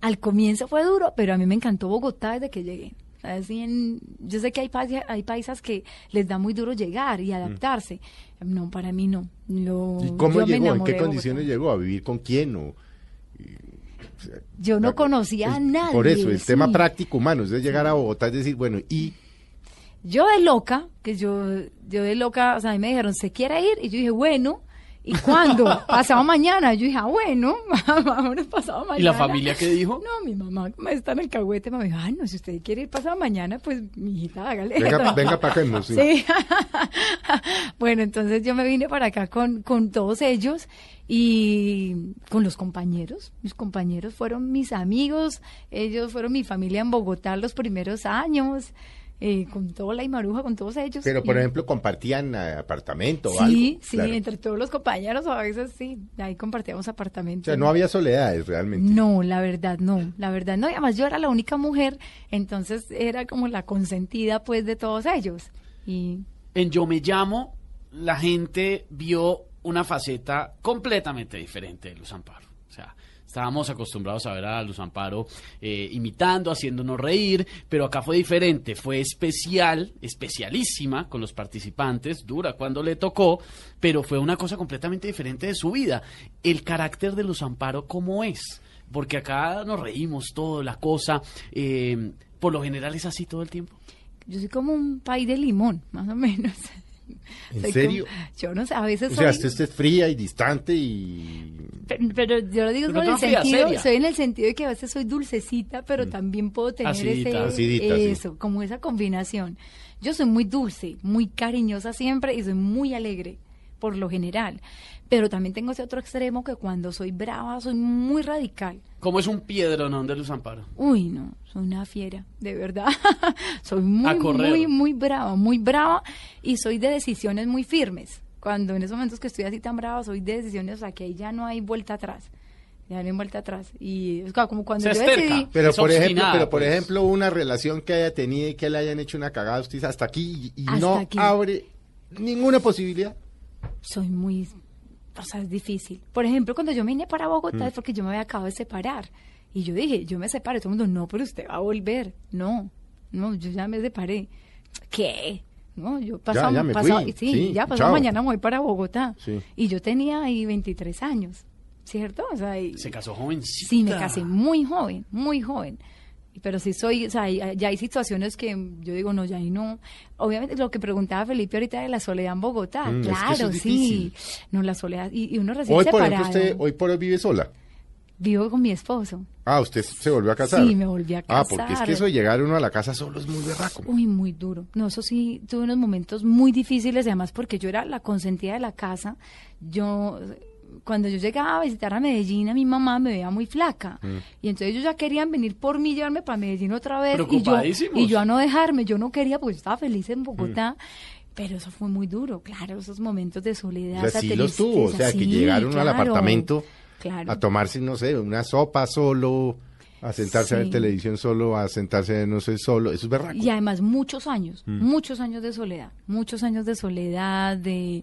Al comienzo fue duro, pero a mí me encantó Bogotá desde que llegué. Así en- yo sé que hay, paisa- hay paisas que les da muy duro llegar y adaptarse. No, para mí no. Lo- ¿Y cómo llegó? ¿En qué condiciones llegó? ¿A vivir con quién? O, Yo no conocía a nadie. Por eso, el tema práctico humano, es de llegar a Bogotá, es decir, bueno, y Yo de loca, que yo, yo de loca, o sea, a mí me dijeron, ¿se quiere ir? Y yo dije, bueno. ¿Y cuándo? pasado mañana. Yo dije, ah, bueno, vámonos pasado mañana. ¿Y la familia qué dijo? No, mi mamá me está en el cagüete, me dijo, ah, no, si usted quiere ir pasado mañana, pues, mi hijita, hágale. venga, venga para acá. no, sí. Sí. bueno, entonces yo me vine para acá con, con todos ellos y con los compañeros. Mis compañeros fueron mis amigos, ellos fueron mi familia en Bogotá los primeros años, eh, con toda la Imaruja, con todos ellos. Pero, por Y- ejemplo, compartían eh, apartamento o algo. Sí, sí, Claro. entre todos los compañeros a veces sí, ahí compartíamos O apartamentos. sea, no había soledades realmente. No, la verdad no, la verdad no. Y además yo era la única mujer, entonces era como la consentida pues de todos ellos. Y En Yo Me Llamo, la gente vio una faceta completamente diferente de Luz Amparo. O sea, estábamos acostumbrados a ver a Luz Amparo eh, imitando, haciéndonos reír, pero acá fue diferente, fue especial, especialísima con los participantes, dura cuando le tocó, pero fue una cosa completamente diferente de su vida. El carácter de Luz Amparo, ¿cómo es? Porque acá nos reímos todo, la cosa, eh, por lo general es así todo el tiempo. yo soy como un pay de limón, más o menos. ¿En Soy serio? como- yo no sé, a veces O sea, soy... usted es fría y distante y... Pero, pero yo lo digo Pero con no el fría, sentido, seria. soy en el sentido de que a veces soy dulcecita, pero también puedo tener Acidita. ese, Acidita, sí. eso, como esa combinación. Yo soy muy dulce, muy cariñosa siempre y soy muy alegre, por lo general. Pero también tengo ese otro extremo que cuando soy brava soy muy radical. ¿Cómo es un piedronón de Luz Amparo? Uy, no, soy una fiera, de verdad. soy muy, muy, muy brava, muy brava y soy de decisiones muy firmes. Cuando en esos momentos que estoy así tan brava, soy de decisiones, o sea, que ahí ya no hay vuelta atrás. Ya no hay vuelta atrás. Y es como cuando Se yo esterca. decidí... Pero Es por ejemplo, pero por pues. ejemplo, una relación que haya tenido y que le hayan hecho una cagada, usted dice hasta aquí y, y Hasta no aquí. abre ninguna posibilidad. soy muy, o sea, es difícil. Por ejemplo, cuando yo me vine para Bogotá Mm. es porque yo me había acabado de separar. Y yo dije, yo me separo. Y todo el mundo, no, pero usted va a volver. No, no, yo ya me separé. ¿Qué? No, yo pasado, ya me pasado- fui. sí, Sí, ya pasado mañana me voy para Bogotá. Sí. Y yo tenía ahí 23 años, ¿cierto? O sea, y- Se casó jovencita. Sí, me casé muy joven, muy joven. Pero sí soy, o sea, ya hay situaciones que yo digo, no, ya ahí no. Obviamente lo que preguntaba Felipe ahorita de la soledad en Bogotá, Mm, es que eso claro, sí. No, la soledad, y, y uno recién Hoy, por separado. ejemplo, usted hoy por hoy vive sola. Vivo con mi esposo. Ah, usted se volvió a casar. Sí, me volví a Ah, porque es casar. que eso de llegar uno a la casa solo es muy berraco. Uy, muy duro. No, eso sí, tuve unos momentos muy difíciles, además porque yo era la consentida de la casa. Yo, cuando yo llegaba a visitar a Medellín, a mi mamá me veía muy flaca. Mm. Y entonces ellos ya querían venir por mí, llevarme para Medellín otra vez. Y yo, y yo a no dejarme, yo no quería porque yo estaba feliz en Mm. Bogotá. Pero eso fue muy duro, claro, esos momentos de soledad. O sea, esa sí los tuvo. O sea, que sí, llegaron al apartamento claro. a tomarse, no sé, una sopa solo, a sentarse a ver Sí. televisión solo, a sentarse, no sé, solo. Eso es berraco. Y además muchos años, Mm. muchos años de soledad, muchos años de soledad, de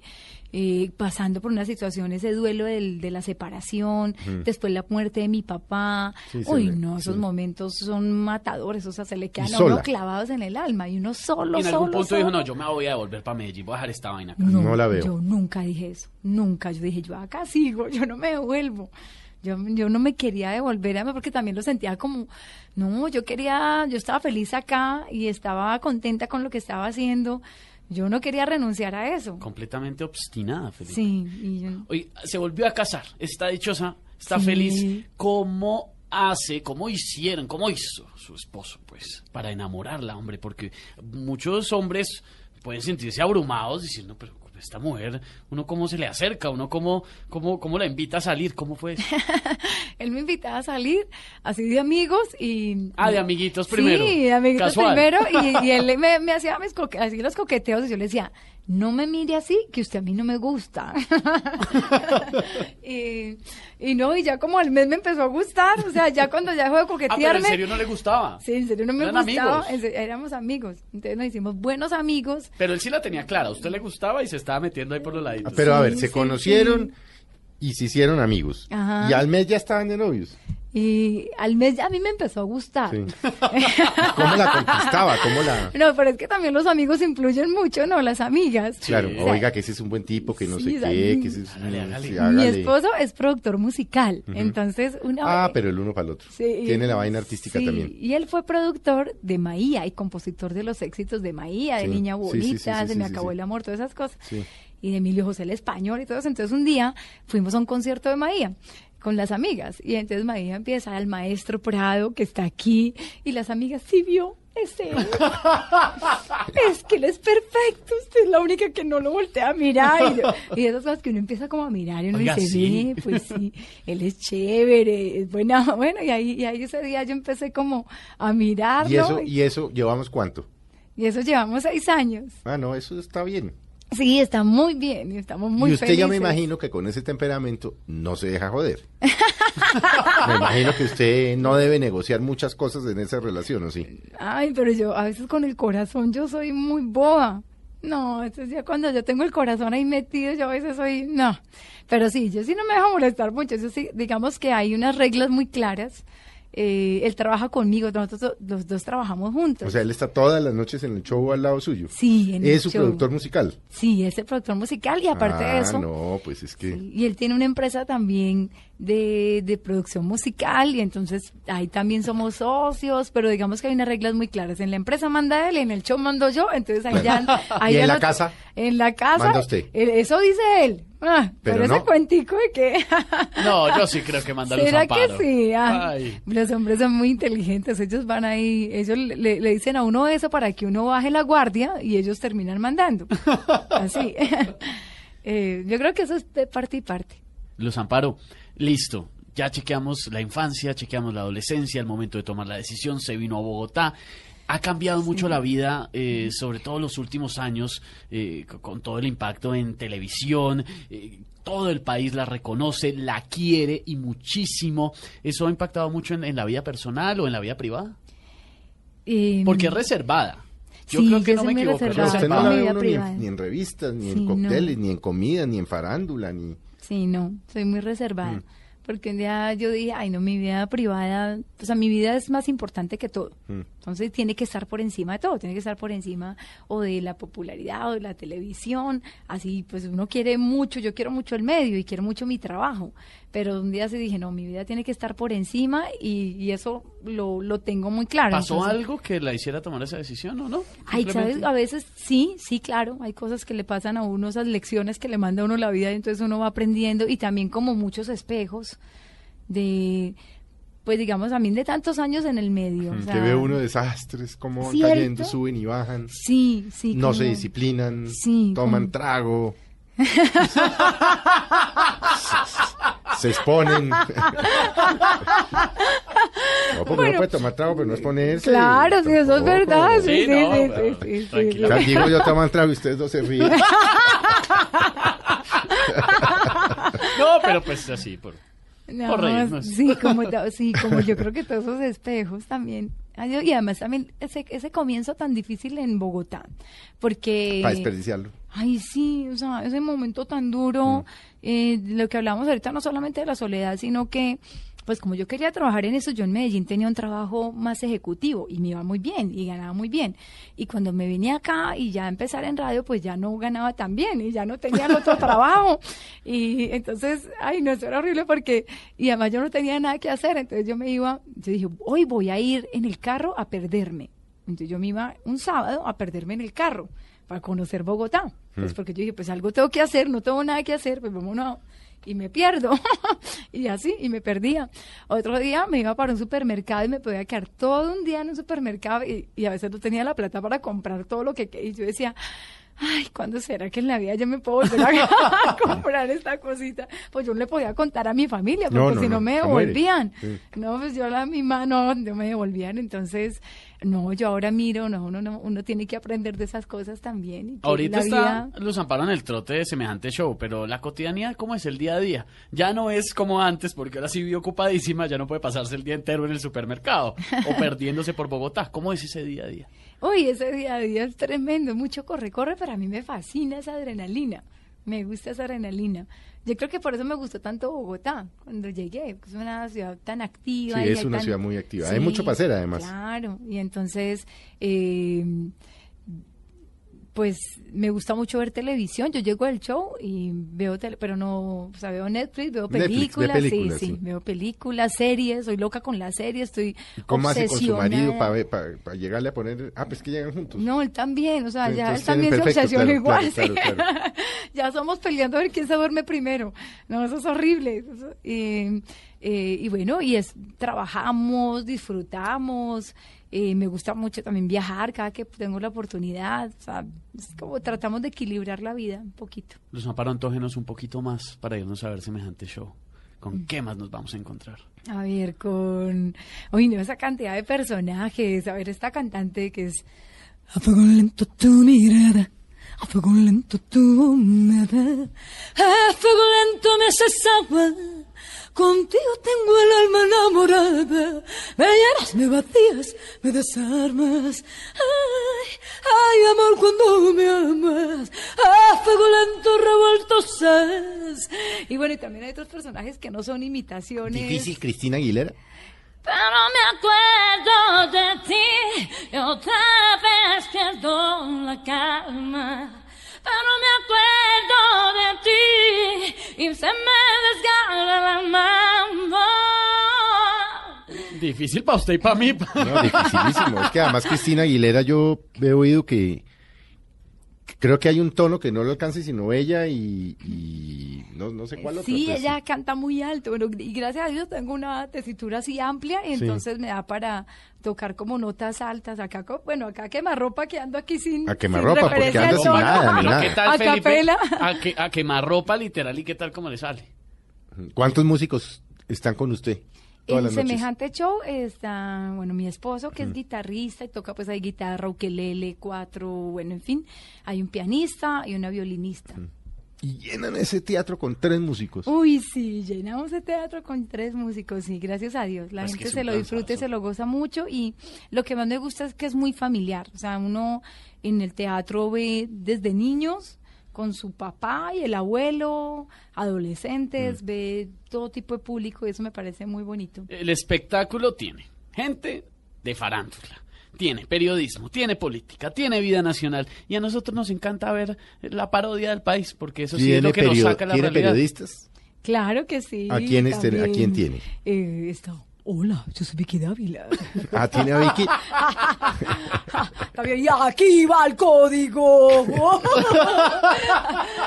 eh, pasando por unas situaciones, ese duelo del- de la separación, después la muerte de mi papá. Sí, Uy, no, esos sí. momentos son matadores, o sea, se le quedan a uno clavados en el alma y uno solo, Y en solo, algún punto dijo, no, yo me voy a devolver para Medellín, voy a dejar esta vaina acá. No, No la veo. Yo nunca dije eso, nunca. Yo dije, yo acá sigo, yo no me devuelvo. Yo, yo no me quería devolver, porque también lo sentía como, no, yo quería, yo estaba feliz acá y estaba contenta con lo que estaba haciendo. Yo no quería renunciar a eso. Completamente obstinada, Felipe. Sí, y yo- Oye, se volvió a casar, está dichosa, está Sí. feliz. ¿Cómo hace, cómo hicieron, cómo hizo su esposo, pues, para enamorarla, hombre? Porque muchos hombres pueden sentirse abrumados diciendo, pero esta mujer, uno cómo se le acerca, uno cómo, cómo, cómo la invita a salir, ¿cómo fue eso? él me invitaba a salir así de amigos y... Ah, de amiguitos primero. Sí, de amiguitos Casual. primero y, y él me, me hacía mis así los coqueteos y yo le decía, no me mire así, que usted a mí no me gusta. y, y no, y ya como al mes me empezó a gustar, o sea, ya cuando ya dejó de Ah, pero coquetearme... en serio no le gustaba. Sí, en serio no me Eran gustaba, amigos. en serio, éramos amigos, entonces nos hicimos buenos amigos. Pero él sí la tenía clara, a usted le gustaba y se estaba metiendo ahí por los laditos. Ah, Pero a ver, se sí, conocieron Y se hicieron amigos. Ajá. Y al mes ya estaban de novios. Y al mes ya a mí me empezó a gustar. Sí. ¿Cómo la conquistaba? ¿Cómo la...? No, pero es que también los amigos influyen mucho, ¿no? Las amigas. Claro, oiga, que ese es un buen tipo, que no sí, sé qué, que ese es... Hágale. sí, Mi esposo es productor musical, entonces una Ah, pero el uno para el otro. Sí. Tiene la vaina artística Sí, también. Y él fue productor de Maía y compositor de los éxitos de Maía, de Niña sí, sí, Bonita, sí, sí, de sí, Me sí, Acabó sí. el Amor, todas esas cosas. Sí. Y de Emilio José el Español y todo eso. Entonces un día fuimos a un concierto de Maía con las amigas y entonces Maía empieza al maestro Prado que está aquí y las amigas sí vio. Es él. es que él es perfecto. Usted es la única que no lo voltea a mirar. Y, y esas cosas que uno empieza como a mirar y uno Oiga, dice, sí. "Ve, pues sí, él es chévere, es buena. Bueno, y ahí, y ahí ese día yo empecé como a mirarlo. ¿Y eso, ¿Y eso llevamos cuánto? y eso llevamos seis años. Ah, no, eso está bien. Sí, está muy bien y estamos muy y usted ya me imagino que con ese temperamento no se deja joder. me imagino que usted no debe negociar muchas cosas en esa relación, ¿o sí? Ay, pero yo a veces con el corazón yo soy muy boba. No, entonces ya cuando yo tengo el corazón ahí metido, yo a veces soy, no. Pero sí, yo sí no me dejo molestar mucho. Yo sí, digamos que hay unas reglas muy claras. Eh, él trabaja conmigo, nosotros los dos trabajamos juntos. O sea, él está todas las noches en el show al lado suyo. sí, en el Es su show. productor musical. Sí, es el productor musical y aparte ah, de eso, no, pues es que... Sí, y él tiene una empresa también de, de producción musical y entonces ahí también somos socios, pero digamos que hay unas reglas muy claras. En la empresa manda él, en el show mando yo, entonces ahí ya... ahí ¿Y ya en la casa? En la casa... Manda usted. él- Eso dice él. Ah, Pero pero ese no. cuentico de que... No, yo sí creo que manda Luz ¿Será que Amparo. sí? Ah, los hombres son muy inteligentes, ellos van ahí, ellos le, le dicen a uno eso para que uno baje la guardia y ellos terminan mandando. Así. Eh, yo creo que eso es de parte y parte. Luz Amparo, listo. Ya chequeamos la infancia, chequeamos la adolescencia, el momento de tomar la decisión, se vino a Bogotá. Ha cambiado mucho la vida, eh, sobre todo los últimos años, eh, co- con todo el impacto en televisión. eh, todo el país la reconoce, la quiere y muchísimo. ¿Eso ha impactado mucho en, en la vida personal o en la vida privada? Eh, Porque es reservada. Yo Sí, creo que yo no me equivoco. reservada. usted no la ve uno ni en, ni en revistas, ni Sí, en no. cócteles, ni en comida, ni en farándula, ni... Sí, no, soy muy reservada. Mm. Porque un día yo dije, ay, no, mi vida privada, o sea, mi vida es más importante que todo. Mm. Entonces tiene que estar por encima de todo, tiene que estar por encima o de la popularidad o de la televisión. Así, pues uno quiere mucho, yo quiero mucho el medio y quiero mucho mi trabajo. Pero un día sí dije, no, mi vida tiene que estar por encima y, y eso lo, lo tengo muy claro. ¿Pasó Entonces- algo que la hiciera tomar esa decisión o no? Ay, ¿sabes? A veces sí, sí, claro. Hay cosas que le pasan a uno, esas lecciones que le manda a uno la vida, y entonces uno va aprendiendo y también como muchos espejos de, pues digamos, a mí de tantos años en el medio. o sea, que ve uno desastres, ¿Cierto? cayendo, suben y bajan, Sí, sí. no se como- disciplinan, Sí, toman como- trago, se exponen. no, porque Bueno. uno puede tomar trago, pero no exponerse. Claro, sí, eso es verdad. Sí, Sí, sí, no, sí, pero- sí, sí, sí, tranquilo. sí. Ya digo yo toman trago y ustedes dos se ríen. No, pero pues así, por... No, Por reírnos. sí, como, sí, como yo creo que todos esos espejos también. Y además también ese, ese comienzo tan difícil en Bogotá, porque... Para desperdiciarlo. Ay, sí, o sea, ese momento tan duro, eh, lo que hablamos ahorita no solamente de la soledad, sino que, pues como yo quería trabajar en eso, yo en Medellín tenía un trabajo más ejecutivo y me iba muy bien y ganaba muy bien. Y cuando me vine acá y ya a empezar en radio, pues ya no ganaba tan bien y ya no tenía el otro trabajo. Y entonces, ay, no, eso era horrible porque, y además yo no tenía nada que hacer, entonces yo me iba, yo dije, hoy voy a ir en el carro a perderme. Entonces yo me iba un sábado a perderme en el carro para conocer Bogotá. Pues porque yo dije, pues algo tengo que hacer, no tengo nada que hacer, pues vámonos. Y me pierdo. y así, y me perdía. Otro día me iba para un supermercado y me podía quedar todo un día en un supermercado y, y a veces no tenía la plata para comprar todo lo que... Y yo decía, ay, ¿cuándo será que en la vida yo me puedo volver a comprar esta cosita? Pues yo no le podía contar a mi familia, porque No, no, si no, no, me devolvían. Sí. No, pues yo a la misma no, no me devolvían. Entonces, no, yo ahora miro, no, uno, no, uno tiene que aprender de esas cosas también. y que Ahorita la está vida- Luz Amparo en el trote de semejante show, pero la cotidianidad, ¿cómo es el día a día? Ya no es como antes, porque ahora sí vive ocupadísima, ya no puede pasarse el día entero en el supermercado o perdiéndose por Bogotá. ¿Cómo es ese día a día? Uy, ese día a día es tremendo, mucho corre, corre, pero a mí me fascina esa adrenalina. Me gusta esa adrenalina. Yo creo que por eso me gustó tanto Bogotá cuando llegué. Es una ciudad tan activa. Sí, y es una tan- ciudad muy activa. Hay mucho para hacer, además. Claro, y entonces, eh, pues me gusta mucho ver televisión. Yo llego al show y veo tele, pero no, o sea, veo Netflix, veo Netflix, películas, sí, sí, sí. veo películas, series, soy loca con las series, estoy ¿Cómo hace con su marido para llegarle a poner... Ah, pues que llegan juntos. No, él también, o sea, ya él también se perfecto, obsesiona claro, igual. claro, sí. claro, ya somos peleando a ver quién se duerme primero. No, eso es horrible. Eso- eh, eh, y bueno, y es trabajamos, disfrutamos. Eh, me gusta mucho también viajar cada que tengo la oportunidad. O sea, es como tratamos de equilibrar la vida un poquito. Luz Amparo, antógenos un poquito más para irnos a ver semejante show. ¿Con qué más nos vamos a encontrar? A ver, con. Uy, no, esa cantidad de personajes. A ver, esta cantante que es. A fuego lento tu mirada, a fuego lento tu nada, a fuego lento me haces agua, contigo tengo el alma enamorada, me llevas, me vacías, me desarmas, ay, ay amor cuando me amas, a fuego lento revuelto estás. Y bueno, y también hay otros personajes que no son imitaciones. Difícil, Cristina Aguilera. Pero me acuerdo de ti y otra vez pierdo la calma. Pero me acuerdo de ti y se me desgarra la mamá. Difícil para usted y para mí. No, dificilísimo. Es que además Cristina Aguilera yo he oído que creo que hay un tono que no lo alcance sino ella y, y no, no sé cuál otro. Sí, ella canta muy alto. Bueno, y gracias a Dios tengo una tesitura así amplia, y Sí. entonces me da para tocar como notas altas. Acá, co- bueno, acá quemarropa que ando aquí sin. A sin quemarropa, porque al sin nada, ni Pero nada. ¿qué tal, A Felipe? capela. A, que, a quemarropa literal y qué tal como le sale. ¿Cuántos músicos están con usted? En noches. semejante show está, bueno, mi esposo que es guitarrista y toca pues hay guitarra, ukelele, cuatro, bueno, en fin. Hay un pianista y una violinista. Y llenan ese teatro con tres músicos. Uy, sí, llenamos el teatro con tres músicos, y gracias a Dios. La Es que gente se lo disfruta y se lo goza mucho y lo que más me gusta es que es muy familiar. O sea, uno en el teatro ve desde niños con su papá y el abuelo, adolescentes, ve todo tipo de público y eso me parece muy bonito. El espectáculo tiene gente de farándula, tiene periodismo, tiene política, tiene vida nacional y a nosotros nos encanta ver la parodia del país porque eso sí es lo que nos saca la ¿tiene realidad. periodistas? Claro que sí. ¿A quién este- a quién tiene? Eh, está. Hola, yo soy Vicky Dávila. Ah, tiene a Vicky. También, y aquí va el código.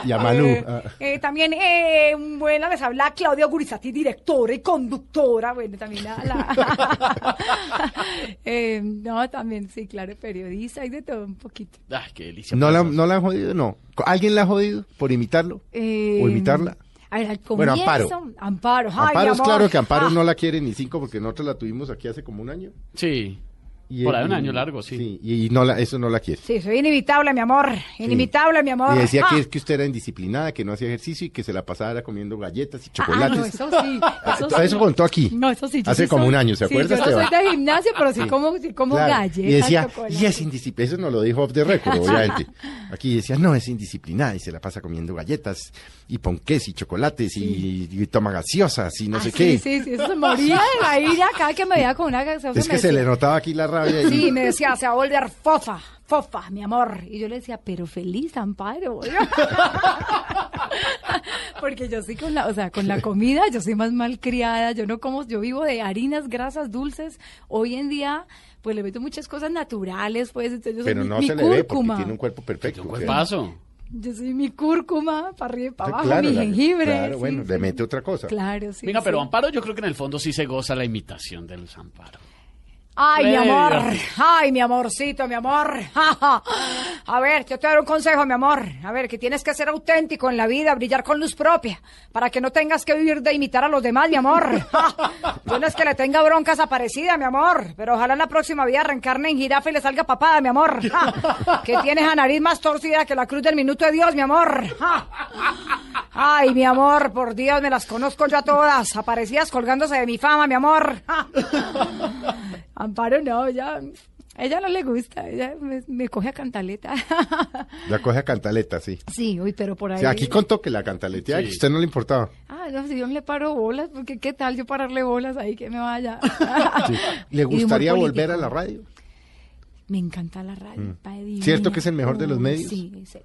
Y a Manu. Eh, Ah. eh, también, eh, buena, les habla Claudia Gurizati, directora y conductora. Bueno, también la. la- Eh, no, también, sí, claro, periodista y de todo un poquito. Ay, qué delicia. ¿No la, pues, ¿No la han jodido? No. ¿Alguien la ha jodido por imitarlo? Eh, ¿O imitarla? A ver, al Bueno. Amparo. Amparo, ay, Amparo es claro que Amparo Ah, no la quiere ni cinco porque nosotros la tuvimos aquí hace como un año. Sí. Y, Por ahí un y- año largo, sí. y no la, eso no la quiere. Sí, soy inimitable, mi amor. Inimitable, mi amor. Y decía Ah. que, que usted era indisciplinada, que no hacía ejercicio y que se la pasara comiendo galletas y Ah, chocolates. no, eso sí. Eso, Todo eso sí. contó aquí. No, eso sí. Hace sí como soy- un año, ¿se sí, acuerda, Yo no soy de gimnasio, pero sí, como, sí como Claro. galletas. y decía, y es indisciplinada. Eso no lo dijo off the record, obviamente. Aquí decía, no, es indisciplinada y se la pasa comiendo galletas y ponqués y chocolates y, y toma gaseosas y no Ah, sé sí, qué. Sí, sí, eso se moría de la ira cada que me veía con una gaseosa. Es que se le notaba aquí la rabia. Sí, me decía, se va a volver fofa, fofa, mi amor. Y yo le decía, pero feliz, Amparo. Porque yo sí con la, o sea, con la comida, yo soy más malcriada, yo no como, yo vivo de harinas, grasas, dulces. Hoy en día, pues le meto muchas cosas naturales, pues, entonces yo soy Pero mi, no mi se le ve porque cúrcuma. tiene un cuerpo perfecto. Un cuerpazo. Yo soy mi cúrcuma, para arriba y para abajo, Claro, mi la- jengibre. Claro, sí, bueno, sí. le mete otra cosa. Claro, sí. Venga, pero sí. Amparo yo creo que en el fondo sí se goza la imitación del Amparo. Ay, mi amor. Ay, mi amorcito, mi amor. A ver, yo te doy un consejo, mi amor. A ver, que tienes que ser auténtico en la vida, brillar con luz propia, para que no tengas que vivir de imitar a los demás, mi amor. Yo no es que le tenga broncas aparecida, mi amor, pero ojalá en la próxima vida reencarne en jirafa y le salga papada, mi amor. Que tienes la nariz más torcida que la cruz del minuto de Dios, mi amor. Ay, mi amor, por Dios, me las conozco yo a todas. Aparecidas colgándose de mi fama, mi amor. Amparo, no, ya. Ella no le gusta, ella me, me coge a cantaleta. La coge a cantaleta, sí. sí, uy, pero por ahí. O sea, aquí contó que la cantaleta, que a usted no le importaba. Ah, no, si yo no le paro bolas, porque qué tal yo pararle bolas ahí que me vaya. Sí. ¿Le gustaría volver a la radio? Me encanta la radio, Mm. ¿Cierto que es el mejor de los medios? Sí, sí.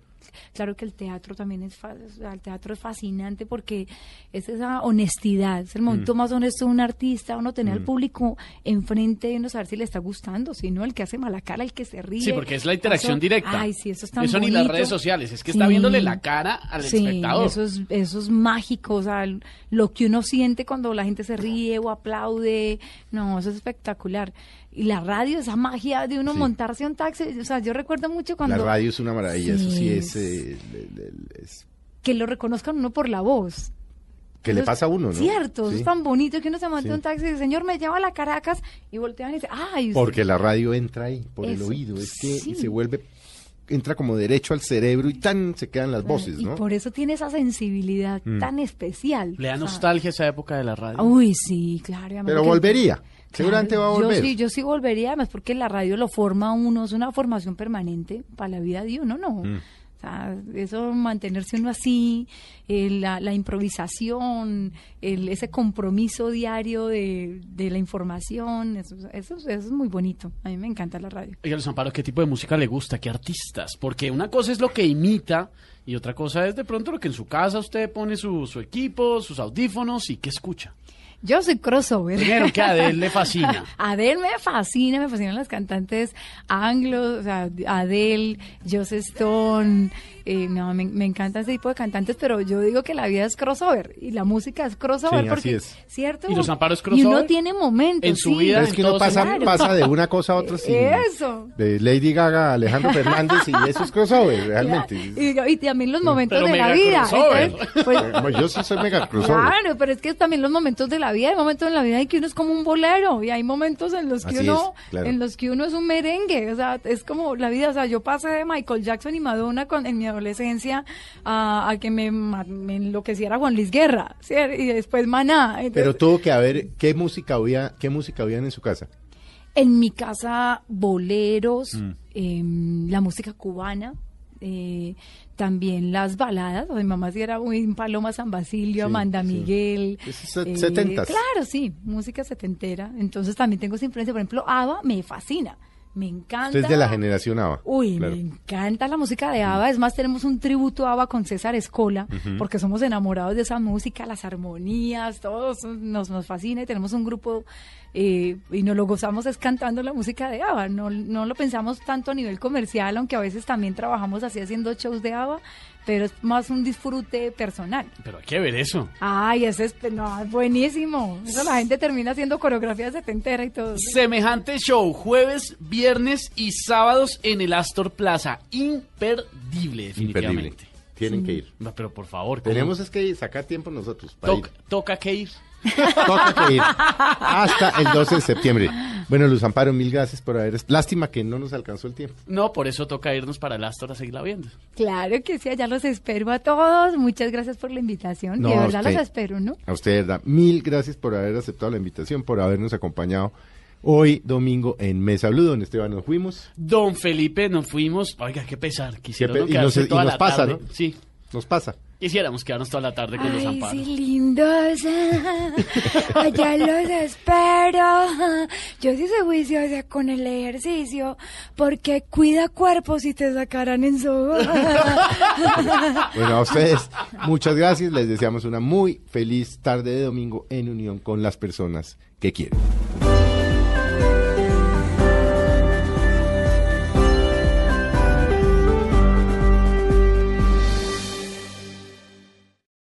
Claro que el teatro también es, el teatro es fascinante porque es esa honestidad, es el momento Mm. más honesto de un artista, uno tener al público enfrente y uno saber si le está gustando, si no el que hace mala cara, el que se ríe. Sí, porque es la interacción Eso- directa. Ay, sí, eso es tan Eso ni las bonito. redes sociales, es que está viéndole la cara al sí, espectador. Eso es, eso es mágico, o sea, lo que uno siente cuando la gente se ríe o aplaude, no, eso es espectacular. Y la radio, esa magia de uno Sí. montarse a un taxi, o sea, yo recuerdo mucho cuando... La radio es una maravilla, eso sí es, eh, es- Que lo reconozcan uno por la voz. que le Eso pasa a uno, ¿no? Cierto, eso Sí. es tan bonito que uno se monta Sí. un taxi y dice, señor, me lleva a la Caracas, y voltean y dicen, ay, usted- Porque la radio entra ahí, por el oído, es que sí. se vuelve, entra como derecho al cerebro y tan se quedan las voces, y ¿no? por eso tiene esa sensibilidad Mm. tan especial. Le da O sea, nostalgia esa época de la radio. Uy, sí, claro. y Pero que- volvería, seguramente va a volver. Yo sí, yo sí volvería, además porque la radio lo forma a uno, es una formación permanente para la vida de uno, ¿no? Mm. O sea, eso, mantenerse uno así, eh, la, la improvisación, el, ese compromiso diario de, de la información, eso, eso, eso es muy bonito. A mí me encanta la radio. Oiga, Luz Amparo, ¿qué tipo de música le gusta? ¿Qué artistas? Porque una cosa es lo que imita y otra cosa es de pronto lo que en su casa usted pone su, su equipo, sus audífonos y qué escucha. Yo soy crossover. Primero que a Adele le fascina. Adele me fascina, me fascinan las cantantes anglos, o sea, Adele, Joss Stone, eh, no, me, me encanta ese tipo de cantantes, pero yo digo que la vida es crossover y la música es crossover Sí, así porque, es. ¿cierto? ¿Y Los Amparo es Y crossover? uno tiene momentos, En su sí. vida, Pero es que uno pasa, claro. pasa de una cosa a otra sin, Eso. de Lady Gaga a Alejandro Fernández y eso es crossover, realmente. Y, y también los momentos Pero de la vida. crossover. Entonces, pues, yo sí soy mega crossover. Claro, pero es que también los momentos de la vida, hay momentos en la vida en que uno es como un bolero y hay momentos en los que Así uno, es, claro. en los que uno es un merengue, o sea, es como la vida, o sea, yo pasé de Michael Jackson y Madonna con, en mi adolescencia a, a que me, enloqueciera Juan Luis Guerra, ¿sí? y después Maná. Entonces, Pero tuvo que haber, ¿qué música había, qué música habían en su casa? En mi casa, boleros, Mm. em, la música cubana, eh, también las baladas. Mi mamá sí era muy Paloma San Sí, Basilio, Amanda sí. Miguel. Es set- setentas. Claro, sí, música setentera. Entonces también tengo esa influencia. Por ejemplo, ABBA me fascina. Me encanta. Usted es de la generación ABBA. Uy, claro. me encanta la música de ABBA. Es más, tenemos un tributo a ABBA con César Escola, porque somos enamorados de esa música, las armonías, todo eso nos, nos fascina. Y tenemos un grupo eh, y nos lo gozamos es cantando la música de ABBA. No, no lo pensamos tanto a nivel comercial, aunque a veces también trabajamos así haciendo shows de ABBA, pero es más un disfrute personal. Pero hay que ver eso. Ay, ese es, no, es buenísimo. Eso la gente termina haciendo coreografías setentera y todo. Semejante show, jueves, viernes y sábados en el Astor Plaza. Imperdible, definitivamente. Imperdible. Tienen que ir. No, pero por favor, ¿cómo? Tenemos es que sacar tiempo nosotros para Toca, toca que ir. Toca que ir. Hasta el 12 de septiembre. Bueno, Luz Amparo, mil gracias por haber... Lástima que no nos alcanzó el tiempo. No, por eso toca irnos para el Astor a seguirla viendo. Claro que sí, allá los espero a todos. Muchas gracias por la invitación. No, y de a verdad usted. los espero, ¿no? A usted, de verdad, mil gracias por haber aceptado la invitación, por habernos acompañado hoy domingo en Mesa Blue, donde Esteban nos fuimos. Don Felipe, nos fuimos. Oiga, qué pesar. Quisiera Qué pe- y nos- y nos la pasa, tarde. ¿no? Sí. Nos pasa. Quisiéramos quedarnos toda la tarde con los Ay, amparos. sí, lindos. Allá los espero. Yo sí soy juiciosa con el ejercicio porque cuida cuerpos y te sacarán en su. Bueno, a ustedes, muchas gracias. Les deseamos una muy feliz tarde de domingo en unión con las personas que quieren.